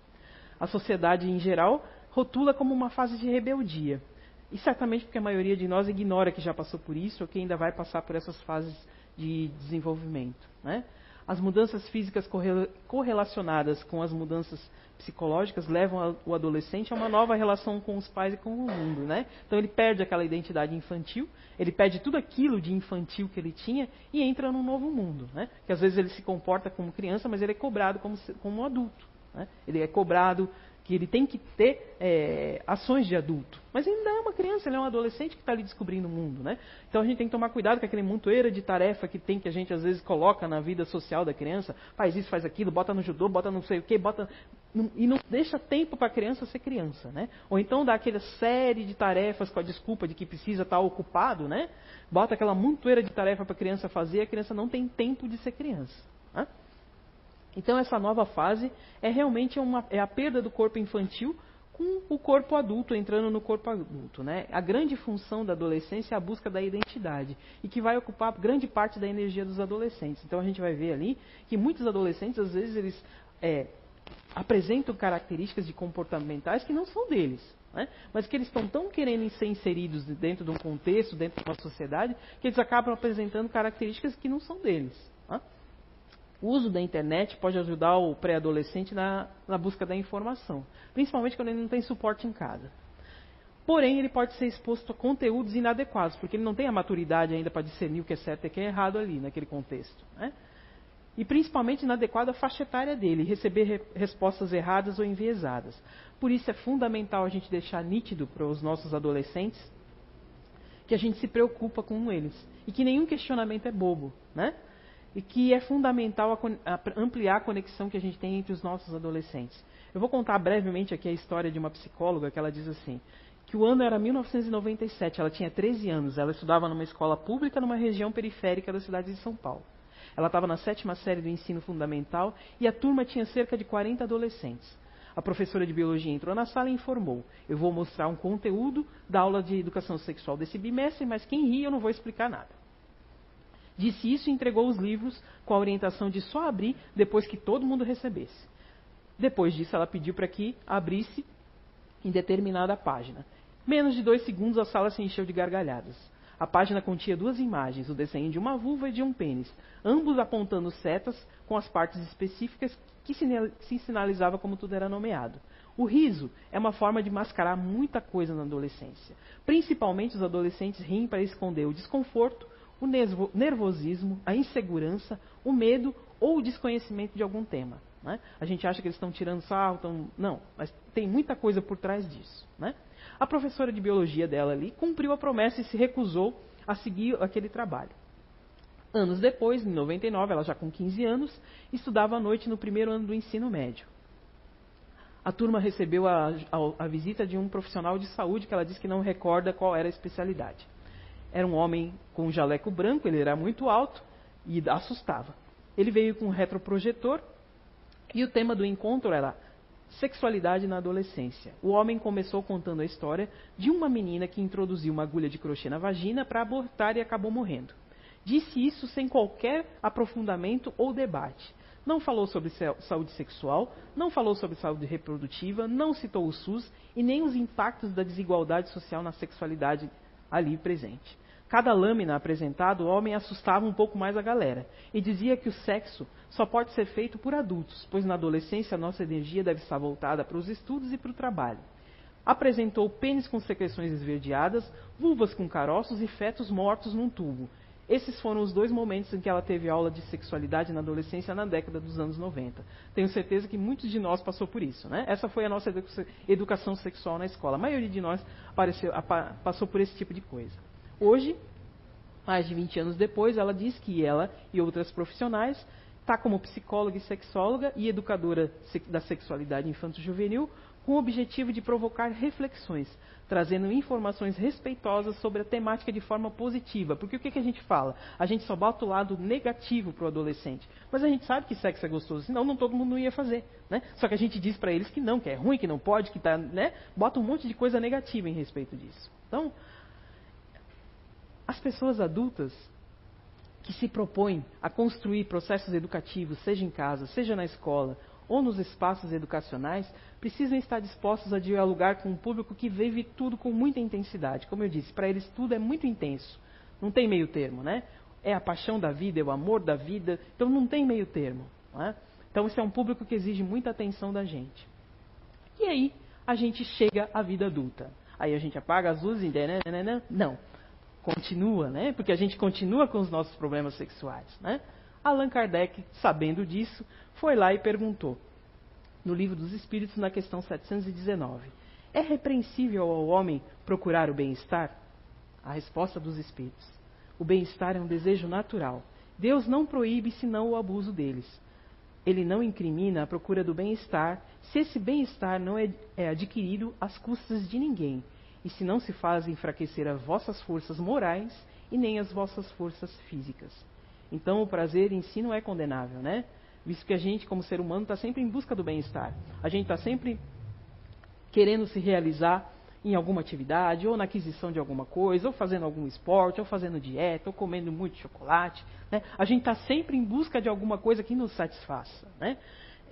A sociedade, em geral, rotula como uma fase de rebeldia. E certamente porque a maioria de nós ignora que já passou por isso ou que ainda vai passar por essas fases de desenvolvimento. Né? As mudanças físicas correlacionadas com as mudanças psicológicas levam o adolescente a uma nova relação com os pais e com o mundo, né? Então ele perde aquela identidade infantil, ele perde tudo aquilo de infantil que ele tinha e entra num novo mundo, né? Que às vezes ele se comporta como criança, mas ele é cobrado como, como um adulto, né? Ele é cobrado que ele tem que ter é, ações de adulto. Mas ele ainda é uma criança, ele é um adolescente que está ali descobrindo o mundo, né? Então a gente tem que tomar cuidado com aquele montoeira de tarefa que tem, que a gente às vezes coloca na vida social da criança. Faz isso, faz aquilo, bota no judô, bota não sei o quê, bota... E não deixa tempo para a criança ser criança, né? Ou então dá aquela série de tarefas com a desculpa de que precisa estar tá ocupado, né? Bota aquela montoeira de tarefa para a criança fazer a criança não tem tempo de ser criança. Né? Então essa nova fase é realmente uma, é a perda do corpo infantil com o corpo adulto entrando no corpo adulto, né? A grande função da adolescência é a busca da identidade e que vai ocupar grande parte da energia dos adolescentes. Então a gente vai ver ali que muitos adolescentes às vezes eles é, apresentam características de comportamentais que não são deles, né? mas que eles estão tão querendo ser inseridos dentro de um contexto, dentro de uma sociedade, que eles acabam apresentando características que não são deles. O uso da internet pode ajudar o pré-adolescente na, na, busca da informação, principalmente quando ele não tem suporte em casa. Porém, ele pode ser exposto a conteúdos inadequados, porque ele não tem a maturidade ainda para discernir o que é certo e o que é errado ali, naquele contexto. Né? E principalmente inadequada faixa etária dele, receber re respostas erradas ou enviesadas. Por isso é fundamental a gente deixar nítido para os nossos adolescentes que a gente se preocupa com eles e que nenhum questionamento é bobo, né? E que é fundamental ampliar a conexão que a gente tem entre os nossos adolescentes. Eu vou contar brevemente aqui a história de uma psicóloga que ela diz assim, que o ano era 1997, ela tinha 13 anos, ela estudava numa escola pública numa região periférica da cidade de São Paulo. Ela estava na sétima série do ensino fundamental e a turma tinha cerca de 40 adolescentes. A professora de biologia entrou na sala e informou: Eu vou mostrar um conteúdo da aula de educação sexual desse bimestre, mas quem ri eu não vou explicar nada. Disse isso e entregou os livros com a orientação de só abrir depois que todo mundo recebesse. Depois disso, ela pediu para que abrisse em determinada página. Menos de dois segundos, a sala se encheu de gargalhadas. A página continha duas imagens, o desenho de uma vulva e de um pênis, ambos apontando setas com as partes específicas que se sinalizava como tudo era nomeado. O riso é uma forma de mascarar muita coisa na adolescência. Principalmente os adolescentes riem para esconder o desconforto o nervosismo, a insegurança, o medo ou o desconhecimento de algum tema. Né? A gente acha que eles estão tirando sarro, estão... não, mas tem muita coisa por trás disso. Né? A professora de biologia dela ali cumpriu a promessa e se recusou a seguir aquele trabalho. Anos depois, em 99, ela já com 15 anos, estudava à noite no primeiro ano do ensino médio. A turma recebeu a, a, a visita de um profissional de saúde que ela disse que não recorda qual era a especialidade. Era um homem com um jaleco branco, ele era muito alto e assustava. Ele veio com um retroprojetor e o tema do encontro era sexualidade na adolescência. O homem começou contando a história de uma menina que introduziu uma agulha de crochê na vagina para abortar e acabou morrendo. Disse isso sem qualquer aprofundamento ou debate. Não falou sobre saúde sexual, não falou sobre saúde reprodutiva, não citou o SUS e nem os impactos da desigualdade social na sexualidade ali presente. Cada lâmina apresentada, o homem assustava um pouco mais a galera e dizia que o sexo só pode ser feito por adultos, pois na adolescência a nossa energia deve estar voltada para os estudos e para o trabalho. Apresentou pênis com secreções esverdeadas, vulvas com caroços e fetos mortos num tubo. Esses foram os dois momentos em que ela teve aula de sexualidade na adolescência na década dos anos 90. Tenho certeza que muitos de nós passou por isso. Né? Essa foi a nossa educação sexual na escola. A maioria de nós apareceu, passou por esse tipo de coisa. Hoje, mais de 20 anos depois, ela diz que ela e outras profissionais está como psicóloga e sexóloga e educadora da sexualidade infanto-juvenil com o objetivo de provocar reflexões, trazendo informações respeitosas sobre a temática de forma positiva. Porque o que, que a gente fala? A gente só bota o lado negativo para o adolescente. Mas a gente sabe que sexo é gostoso, senão não todo mundo ia fazer. Né? Só que a gente diz para eles que não, que é ruim, que não pode, que tá, né? bota um monte de coisa negativa em respeito disso. Então, as pessoas adultas que se propõem a construir processos educativos, seja em casa, seja na escola ou nos espaços educacionais, precisam estar dispostos a dialogar com um público que vive tudo com muita intensidade. Como eu disse, para eles tudo é muito intenso. Não tem meio termo, né? é a paixão da vida, é o amor da vida. Então não tem meio termo. É? Então esse é um público que exige muita atenção da gente. E aí a gente chega à vida adulta. Aí a gente apaga as luzes e né, né, né, não. Continua, né? Porque a gente continua com os nossos problemas sexuais, né? Allan Kardec, sabendo disso, foi lá e perguntou, no Livro dos Espíritos, na questão 719, é repreensível ao homem procurar o bem-estar? A resposta dos Espíritos, o bem-estar é um desejo natural. Deus não proíbe senão o abuso deles. Ele não incrimina a procura do bem-estar se esse bem-estar não é, é adquirido às custas de ninguém, e se não se faz enfraquecer as vossas forças morais e nem as vossas forças físicas. Então o prazer em si não é condenável, né? Visto que a gente, como ser humano, está sempre em busca do bem-estar. A gente está sempre querendo se realizar em alguma atividade, ou na aquisição de alguma coisa, ou fazendo algum esporte, ou fazendo dieta, ou comendo muito chocolate. Né? A gente está sempre em busca de alguma coisa que nos satisfaça. Né?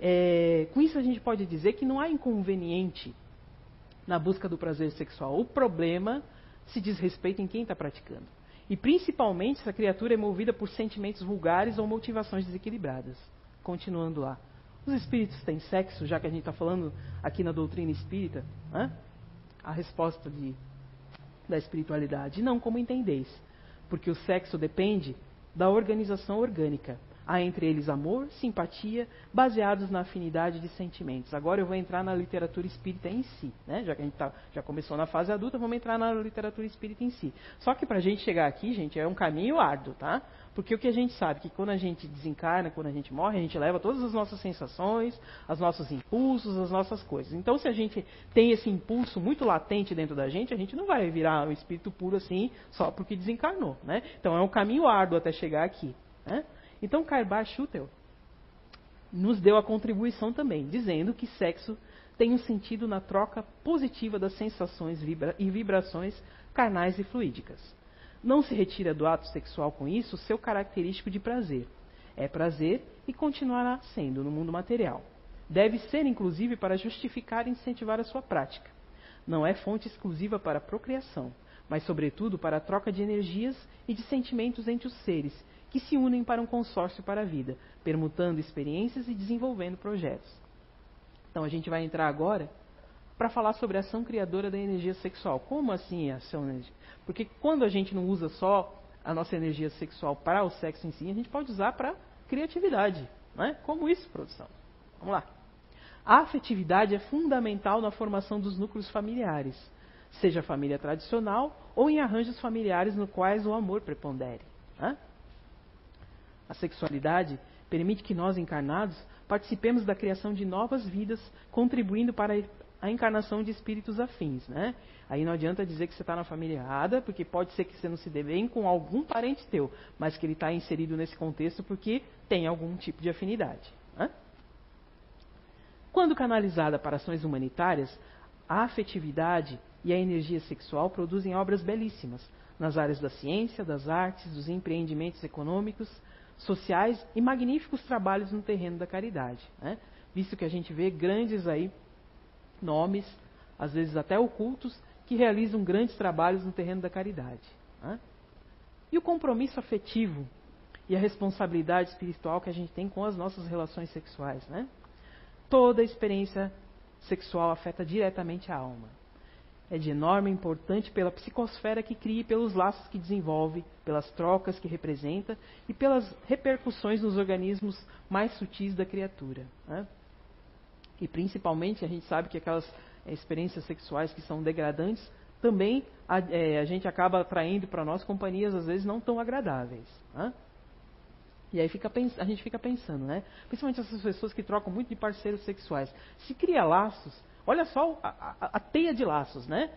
É, com isso a gente pode dizer que não há inconveniente na busca do prazer sexual. O problema se diz respeito em quem está praticando. E principalmente se a criatura é movida por sentimentos vulgares ou motivações desequilibradas. Continuando lá. Os espíritos têm sexo, já que a gente está falando aqui na doutrina espírita? Né? A resposta de, da espiritualidade. Não como entendeis. Porque o sexo depende da organização orgânica. Há entre eles amor, simpatia, baseados na afinidade de sentimentos. Agora eu vou entrar na literatura espírita em si, né? Já que a gente tá, já começou na fase adulta, vamos entrar na literatura espírita em si. Só que para a gente chegar aqui, gente, é um caminho árduo, tá? Porque o que a gente sabe que quando a gente desencarna, quando a gente morre, a gente leva todas as nossas sensações, os nossos impulsos, as nossas coisas. Então, se a gente tem esse impulso muito latente dentro da gente, a gente não vai virar um espírito puro assim só porque desencarnou, né? Então, é um caminho árduo até chegar aqui, né? Então, Karbar Schutel nos deu a contribuição também, dizendo que sexo tem um sentido na troca positiva das sensações vibra e vibrações carnais e fluídicas. Não se retira do ato sexual com isso seu característico de prazer. É prazer e continuará sendo no mundo material. Deve ser, inclusive, para justificar e incentivar a sua prática. Não é fonte exclusiva para a procriação, mas, sobretudo, para a troca de energias e de sentimentos entre os seres, que se unem para um consórcio para a vida, permutando experiências e desenvolvendo projetos. Então a gente vai entrar agora para falar sobre a ação criadora da energia sexual. Como assim a ação? Porque quando a gente não usa só a nossa energia sexual para o sexo em si, a gente pode usar para criatividade. Né? Como isso, produção? Vamos lá. A afetividade é fundamental na formação dos núcleos familiares, seja a família tradicional ou em arranjos familiares no quais o amor prepondere. Né? A sexualidade permite que nós, encarnados, participemos da criação de novas vidas, contribuindo para a encarnação de espíritos afins. Né? Aí não adianta dizer que você está na família errada, porque pode ser que você não se dê bem com algum parente teu, mas que ele está inserido nesse contexto porque tem algum tipo de afinidade. Né? Quando canalizada para ações humanitárias, a afetividade e a energia sexual produzem obras belíssimas nas áreas da ciência, das artes, dos empreendimentos econômicos, sociais e magníficos trabalhos no terreno da caridade. Né? Visto que a gente vê grandes aí nomes, às vezes até ocultos, que realizam grandes trabalhos no terreno da caridade. Né? E o compromisso afetivo e a responsabilidade espiritual que a gente tem com as nossas relações sexuais. Né? Toda experiência sexual afeta diretamente a alma é de enorme importância pela psicosfera que cria, pelos laços que desenvolve, pelas trocas que representa e pelas repercussões nos organismos mais sutis da criatura. Né? E principalmente a gente sabe que aquelas é, experiências sexuais que são degradantes também a, é, a gente acaba atraindo para nós companhias às vezes não tão agradáveis. Né? E aí fica, a gente fica pensando, né? Principalmente essas pessoas que trocam muito de parceiros sexuais. Se cria laços Olha só a, a, a, teia de laços, né?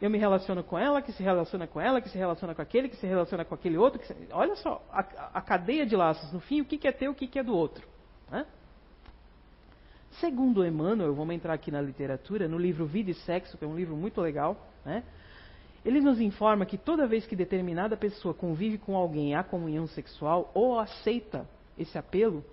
Eu me relaciono com ela, que se relaciona com ela, que se relaciona com aquele, que se relaciona com aquele outro. Se... Olha só a, cadeia de laços. No fim, o que, que é teu, o que, que é do outro. Né? Segundo Emmanuel, vamos entrar aqui na literatura, no livro Vida e Sexo, que é um livro muito legal, né? ele nos informa que toda vez que determinada pessoa convive com alguém à comunhão sexual ou aceita esse apelo,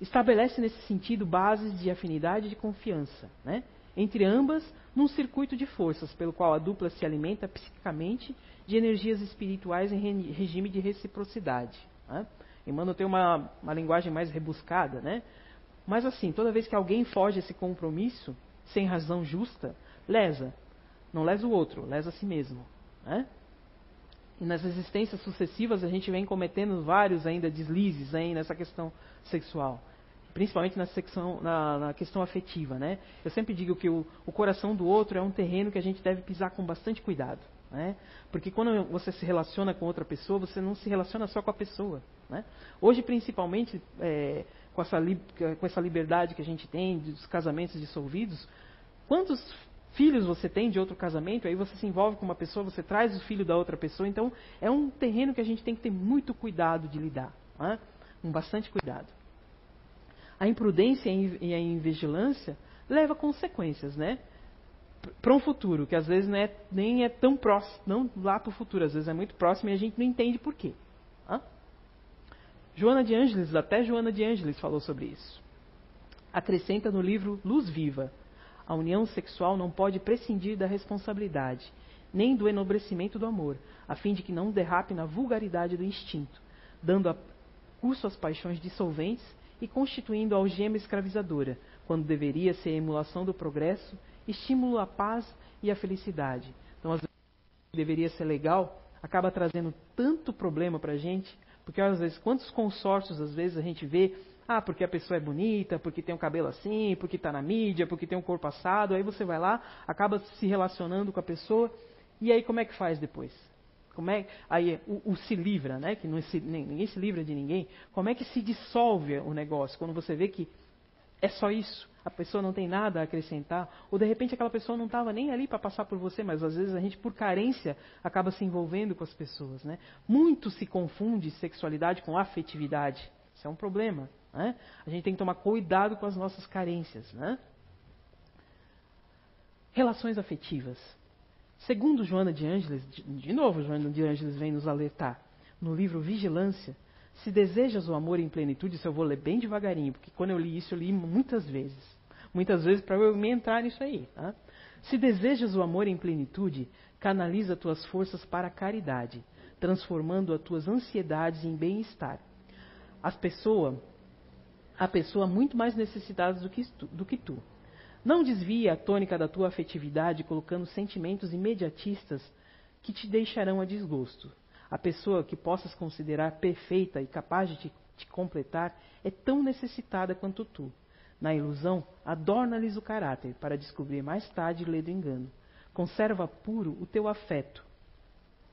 estabelece nesse sentido bases de afinidade e de confiança, né? entre ambas, num circuito de forças, pelo qual a dupla se alimenta psiquicamente de energias espirituais em regime de reciprocidade. Né? Emmanuel tem uma, uma linguagem mais rebuscada, né? Mas assim, toda vez que alguém foge esse compromisso, sem razão justa, lesa. Não lesa o outro, lesa a si mesmo. Né? E nas existências sucessivas a gente vem cometendo vários ainda deslizes aí nessa questão sexual. Principalmente na, secção, na, na questão afetiva. Né? Eu sempre digo que o, o coração do outro é um terreno que a gente deve pisar com bastante cuidado. Né? Porque quando você se relaciona com outra pessoa, você não se relaciona só com a pessoa. Né? Hoje, principalmente, é, com, essa com essa liberdade que a gente tem dos casamentos dissolvidos, quantos filhos você tem de outro casamento, aí você se envolve com uma pessoa, você traz o filho da outra pessoa, então é um terreno que a gente tem que ter muito cuidado de lidar, né? com bastante cuidado. A imprudência e a invigilância leva consequências, né? Para um futuro, que às vezes não é, nem é tão próximo, não lá para o futuro, às vezes é muito próximo e a gente não entende por quê. Né? Joana de Ângeles, até Joana de Ângeles falou sobre isso. Acrescenta no livro Luz Viva, a união sexual não pode prescindir da responsabilidade, nem do enobrecimento do amor, a fim de que não derrape na vulgaridade do instinto, dando curso às paixões dissolventes e constituindo algema escravizadora, quando deveria ser emulação do progresso, estímulo à paz e à felicidade. Então, às vezes, deveria ser legal, acaba trazendo tanto problema para a gente, porque às vezes, quantos consórcios às vezes a gente vê ah, porque a pessoa é bonita, porque tem um cabelo assim, porque está na mídia, porque tem um corpo assado. Aí você vai lá, acaba se relacionando com a pessoa. E aí como é que faz depois? Como é, aí o, o se livra, né? Que não se, ninguém se livra de ninguém. Como é que se dissolve o negócio quando você vê que é só isso? A pessoa não tem nada a acrescentar, ou de repente aquela pessoa não estava nem ali para passar por você, mas às vezes a gente, por carência, acaba se envolvendo com as pessoas. Né? Muito se confunde sexualidade com afetividade. Isso é um problema. Né? A gente tem que tomar cuidado com as nossas carências. Né? Relações afetivas. Segundo Joana de Ângeles, de, novo Joana de Ângeles vem nos alertar, no livro Vigilância, se desejas o amor em plenitude, isso eu vou ler bem devagarinho, porque quando eu li isso, eu li muitas vezes. Muitas vezes para eu me entrar nisso aí. Tá? Se desejas o amor em plenitude, canaliza tuas forças para a caridade, transformando as tuas ansiedades em bem-estar. As pessoas a pessoa muito mais necessitada do que, do que tu. Não desvie a tônica da tua afetividade colocando sentimentos imediatistas que te deixarão a desgosto. A pessoa que possas considerar perfeita e capaz de te, completar é tão necessitada quanto tu. Na ilusão, adorna-lhes o caráter para descobrir mais tarde ler do engano. Conserva puro o teu afeto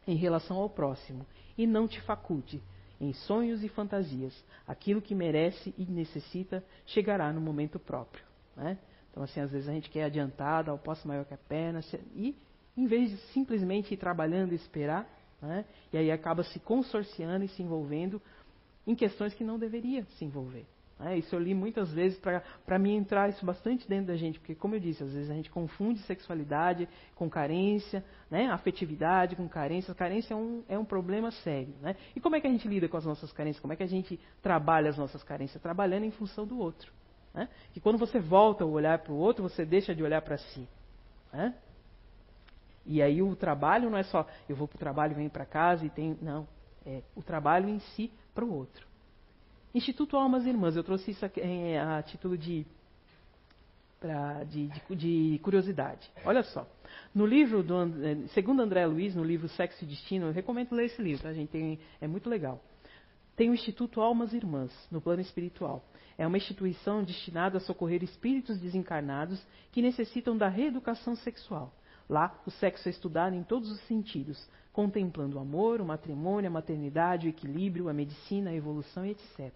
em relação ao próximo e não te faculte em sonhos e fantasias. Aquilo que merece e necessita chegará no momento próprio. Né? Então, assim, às vezes a gente quer adiantar, dar o passo maior que a perna, e em vez de simplesmente ir trabalhando e esperar, né? e aí acaba se consorciando e se envolvendo em questões que não deveria se envolver. É, isso eu li muitas vezes para mim entrar isso bastante dentro da gente, porque, como eu disse, às vezes a gente confunde sexualidade com carência, né? afetividade com carência. Carência é um, é um problema sério. Né? E como é que a gente lida com as nossas carências? Como é que a gente trabalha as nossas carências? Trabalhando em função do outro. Né? Que quando você volta o olhar para o outro, você deixa de olhar para si. Né? E aí o trabalho não é só eu vou para o trabalho, venho para casa e tenho. Não. É o trabalho em si para o outro. Instituto Almas Irmãs, eu trouxe isso aqui, é, a título de, pra, de, de, de, curiosidade. Olha só. No livro, do, é, segundo André Luiz, no livro Sexo e Destino, eu recomendo ler esse livro, tá, gente? Tem, é muito legal. Tem o Instituto Almas Irmãs, no plano espiritual. É uma instituição destinada a socorrer espíritos desencarnados que necessitam da reeducação sexual. Lá, o sexo é estudado em todos os sentidos, contemplando o amor, o matrimônio, a maternidade, o equilíbrio, a medicina, a evolução etc.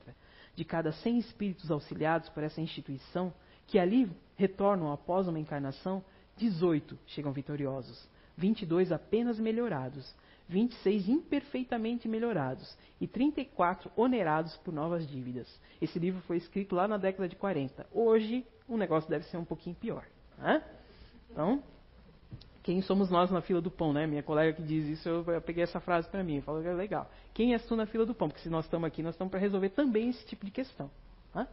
De cada 100 espíritos auxiliados por essa instituição, que ali retornam após uma encarnação, 18 chegam vitoriosos, 22 apenas melhorados, 26 imperfeitamente melhorados e 34 onerados por novas dívidas. Esse livro foi escrito lá na década de 40. Hoje, o negócio deve ser um pouquinho pior. Né? Então, quem somos nós na fila do pão, né? Minha colega que diz isso, eu, peguei essa frase para mim, falou que é legal. Quem és tu na fila do pão? Porque se nós estamos aqui, nós estamos para resolver também esse tipo de questão. Né?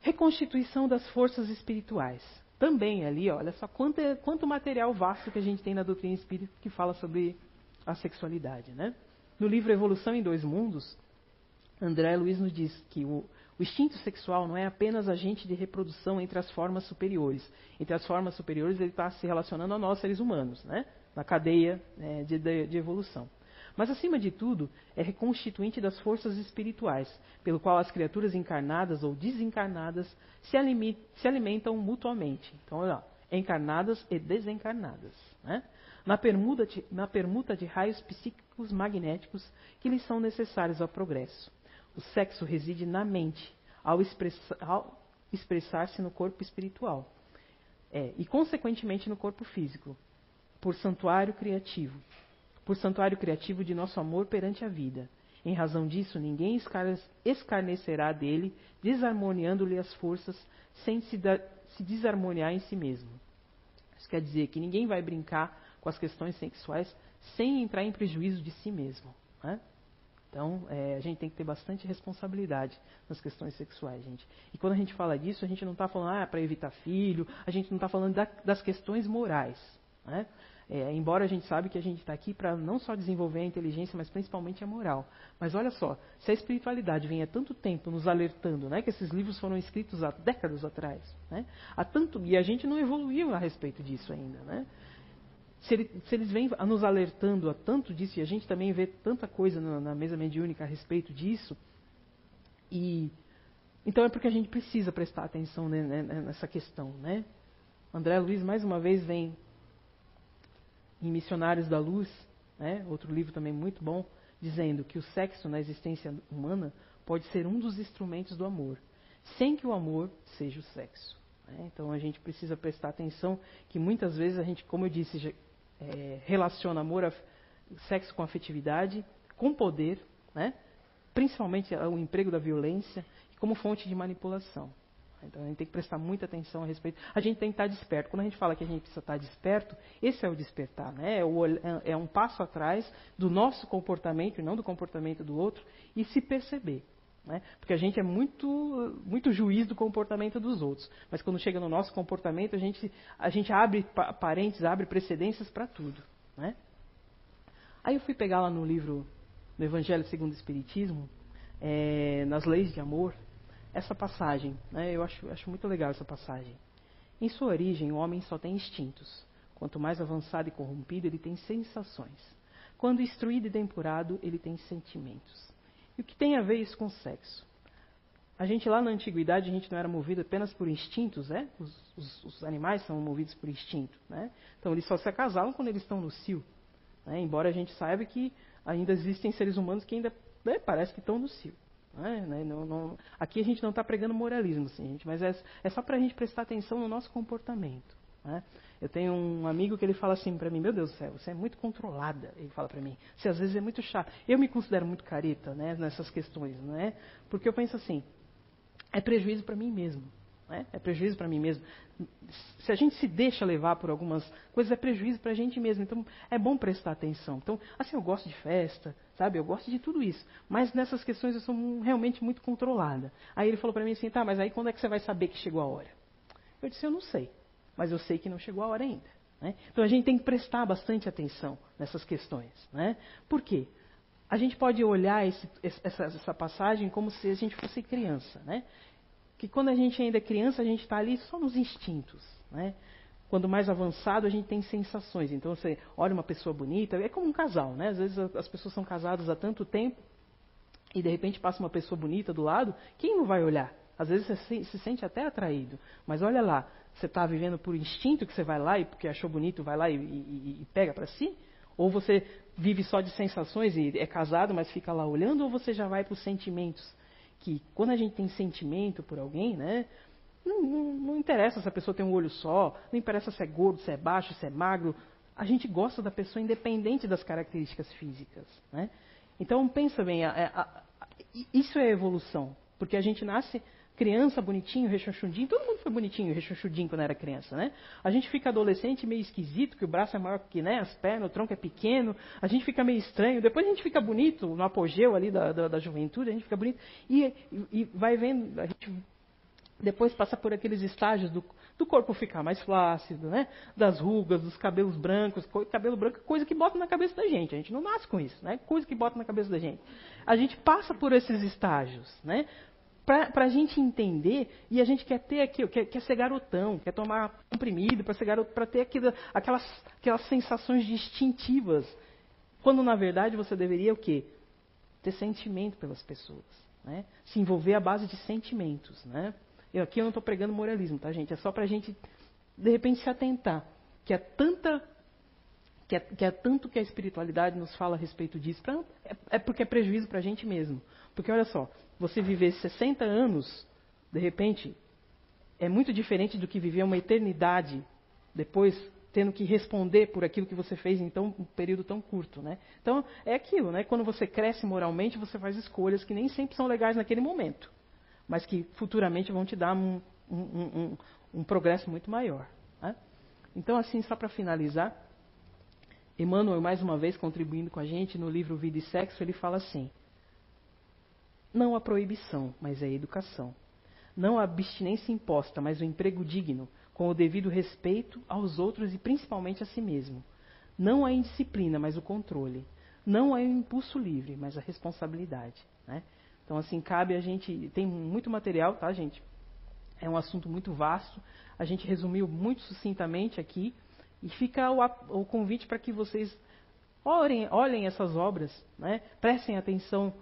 Reconstituição das forças espirituais. Também ali, olha só quanto, quanto material vasto que a gente tem na doutrina espírita que fala sobre a sexualidade. Né? No livro Evolução em Dois Mundos, André Luiz nos diz que o, o instinto sexual não é apenas agente de reprodução entre as formas superiores. Entre as formas superiores, ele está se relacionando a nós, seres humanos, né? na cadeia né, de, de, evolução. Mas, acima de tudo, é reconstituinte das forças espirituais, pelo qual as criaturas encarnadas ou desencarnadas se, alimentam mutuamente. Então, olha encarnadas e desencarnadas. Né? Na, permuta de, na permuta de raios psíquicos magnéticos que lhes são necessários ao progresso. O sexo reside na mente, ao, ao expressar-se no corpo espiritual. É, e, consequentemente, no corpo físico, por santuário criativo, por santuário criativo de nosso amor perante a vida. Em razão disso, ninguém escarnecerá dele, desarmoniando-lhe as forças, sem se, se, desarmoniar em si mesmo. Isso quer dizer que ninguém vai brincar com as questões sexuais sem entrar em prejuízo de si mesmo. Né? Então, é, a gente tem que ter bastante responsabilidade nas questões sexuais, gente. E quando a gente fala disso, a gente não está falando ah, para evitar filho, a gente não está falando da, das questões morais. Né? É, embora a gente sabe que a gente está aqui para não só desenvolver a inteligência, mas principalmente a moral. Mas olha só, se a espiritualidade vem há tanto tempo nos alertando, né, que esses livros foram escritos há décadas atrás, né, há tanto e a gente não evoluiu a respeito disso ainda, né? Se, ele, se eles vêm nos alertando há tanto disso e a gente também vê tanta coisa na, na mesa mediúnica a respeito disso, e então é porque a gente precisa prestar atenção nessa questão, né? André Luiz mais uma vez vem em Missionários da Luz, né, outro livro também muito bom, dizendo que o sexo na existência humana pode ser um dos instrumentos do amor, sem que o amor seja o sexo. Né? Então a gente precisa prestar atenção que muitas vezes a gente, como eu disse, é, relaciona amor, a, sexo com afetividade, com poder, né? principalmente o emprego da violência, como fonte de manipulação. Então a gente tem que prestar muita atenção a respeito. A gente tem que estar desperto. Quando a gente fala que a gente precisa estar desperto, esse é o despertar, né? É, é um passo atrás do nosso comportamento e não do comportamento do outro e se perceber. Né? Porque a gente é muito, muito juiz do comportamento dos outros. Mas quando chega no nosso comportamento, a gente, a gente abre parênteses, abre precedências para tudo. Né? Aí eu fui pegar lá no livro do Evangelho segundo o Espiritismo, é, nas leis de amor, essa passagem. Né? Eu acho, acho muito legal essa passagem. Em sua origem, o homem só tem instintos. Quanto mais avançado e corrompido, ele tem sensações. Quando instruído e depurado, ele tem sentimentos. E o que tem a ver isso com sexo? A gente lá na antiguidade, a gente não era movido apenas por instintos, né? Os, os, os animais são movidos por instinto, né? Então eles só se acasalam quando eles estão no cio. Né? Embora a gente saiba que ainda existem seres humanos que ainda né, parece que estão no cio. É, né? Não, não, aqui a gente não está pregando moralismo, assim, gente, mas é, é só para a gente prestar atenção no nosso comportamento. Né? Eu tenho um amigo que ele fala assim para mim, meu Deus do céu, você é muito controlada, ele fala para mim. Você às vezes é muito chato. Eu me considero muito careta né, nessas questões, né? porque eu penso assim, é prejuízo para mim mesmo. Né? É prejuízo para mim mesmo. Se a gente se deixa levar por algumas coisas, é prejuízo para a gente mesmo. Então, é bom prestar atenção. Então, assim, eu gosto de festa, sabe? Eu gosto de tudo isso. Mas nessas questões eu sou realmente muito controlada. Aí ele falou para mim assim, tá, mas aí quando é que você vai saber que chegou a hora? Eu disse, eu não sei. Mas eu sei que não chegou a hora ainda. Né? Então, a gente tem que prestar bastante atenção nessas questões. Né? Por quê? A gente pode olhar esse, essa, essa, passagem como se a gente fosse criança, né? que quando a gente ainda é criança, a gente está ali só nos instintos. Né? Quando mais avançado, a gente tem sensações. Então, você olha uma pessoa bonita, é como um casal. Né? Às vezes as pessoas são casadas há tanto tempo e de repente passa uma pessoa bonita do lado, quem não vai olhar? Às vezes você se sente até atraído. Mas olha lá, você está vivendo por instinto que você vai lá e porque achou bonito vai lá e, e, e pega para si? Ou você vive só de sensações e é casado, mas fica lá olhando? Ou você já vai para os sentimentos? que quando a gente tem sentimento por alguém, né? Não, não, não, interessa se a pessoa tem um olho só, não interessa se é gordo, se é baixo, se é magro. A gente gosta da pessoa independente das características físicas. Né? Então pensa bem, isso é evolução, porque a gente nasce criança bonitinho, rechonchudinho, todo mundo foi bonitinho, rechonchudinho quando era criança, né? A gente fica adolescente meio esquisito, que o braço é maior que né, as pernas, o tronco é pequeno, a gente fica meio estranho, depois a gente fica bonito, no apogeu ali da, da, da juventude, a gente fica bonito, e, e, vai vendo, a gente Depois passa por aqueles estágios do, do corpo ficar mais flácido, né? Das rugas, dos cabelos brancos. Cabelo branco é coisa que bota na cabeça da gente. A gente não nasce com isso, né? Coisa que bota na cabeça da gente. A gente passa por esses estágios, né? Para a gente entender, e a gente quer ter aquilo, quer, quer ser garotão, quer tomar comprimido para ser garoto, para ter aquilo, aquelas, aquelas sensações distintivas. Quando na verdade você deveria o quê? Ter sentimento pelas pessoas. Né? Se envolver à base de sentimentos. Né? Eu, aqui eu não estou pregando moralismo, tá, gente? É só para a gente, de repente, se atentar. Que é tanta. Que é, que é tanto que a espiritualidade nos fala a respeito disso. Pra, é, é porque é prejuízo para a gente mesmo. Porque olha só, você viver 60 anos, de repente, é muito diferente do que viver uma eternidade depois tendo que responder por aquilo que você fez em tão, um período tão curto, né? Então é aquilo, né? Quando você cresce moralmente, você faz escolhas que nem sempre são legais naquele momento, mas que futuramente vão te dar um, um, um, um progresso muito maior. Né? Então assim, só para finalizar, Emmanuel mais uma vez contribuindo com a gente no livro Vida e Sexo, ele fala assim: não a proibição, mas a educação. Não a abstinência imposta, mas o emprego digno, com o devido respeito aos outros e principalmente a si mesmo. Não a indisciplina, mas o controle. Não a impulso livre, mas a responsabilidade. Né? Então, assim, cabe a gente. Tem muito material, tá, gente? É um assunto muito vasto. A gente resumiu muito sucintamente aqui. E fica o, o convite para que vocês olhem, olhem essas obras, né? prestem atenção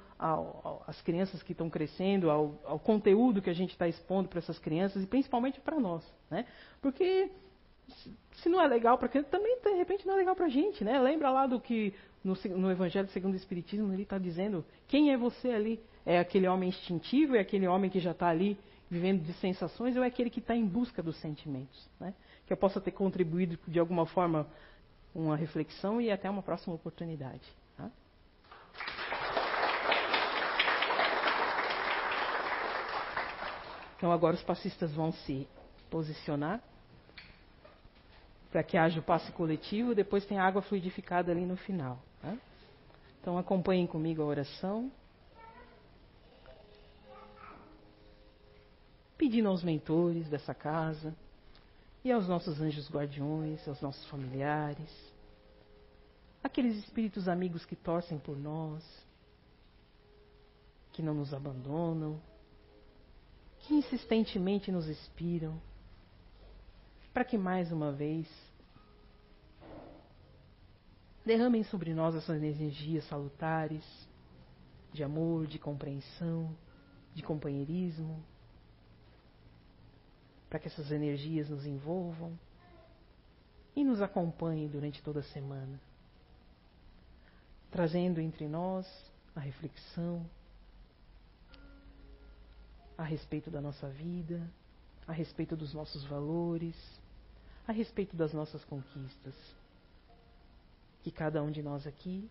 às crianças que estão crescendo, ao, ao, conteúdo que a gente está expondo para essas crianças e principalmente para nós. Né? Porque se não é legal para criança, também de repente não é legal para a gente. Né? Lembra lá do que no, no Evangelho segundo o Espiritismo ele está dizendo: quem é você ali? É aquele homem instintivo? É aquele homem que já está ali vivendo de sensações? Ou é aquele que está em busca dos sentimentos? Né? Que eu possa ter contribuído de alguma forma uma reflexão e até uma próxima oportunidade. Tá? Então agora os passistas vão se posicionar para que haja o passe coletivo, depois tem água fluidificada ali no final. Tá? Então acompanhem comigo a oração. Pedindo aos mentores dessa casa e aos nossos anjos guardiões, aos nossos familiares, aqueles espíritos amigos que torcem por nós, que não nos abandonam, que insistentemente nos inspiram, para que mais uma vez derramem sobre nós essas energias salutares de amor, de compreensão, de companheirismo, para que essas energias nos envolvam e nos acompanhem durante toda a semana, trazendo entre nós a reflexão a respeito da nossa vida, a respeito dos nossos valores, a respeito das nossas conquistas. Que cada um de nós aqui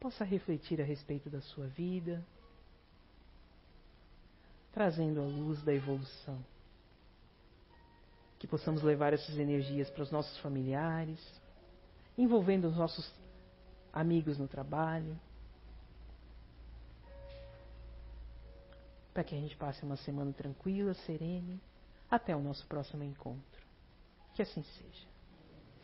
possa refletir a respeito da sua vida, trazendo a luz da evolução. Que possamos levar essas energias para os nossos familiares, envolvendo os nossos amigos no trabalho, para que a gente passe uma semana tranquila, serene, até o nosso próximo encontro. Que assim seja.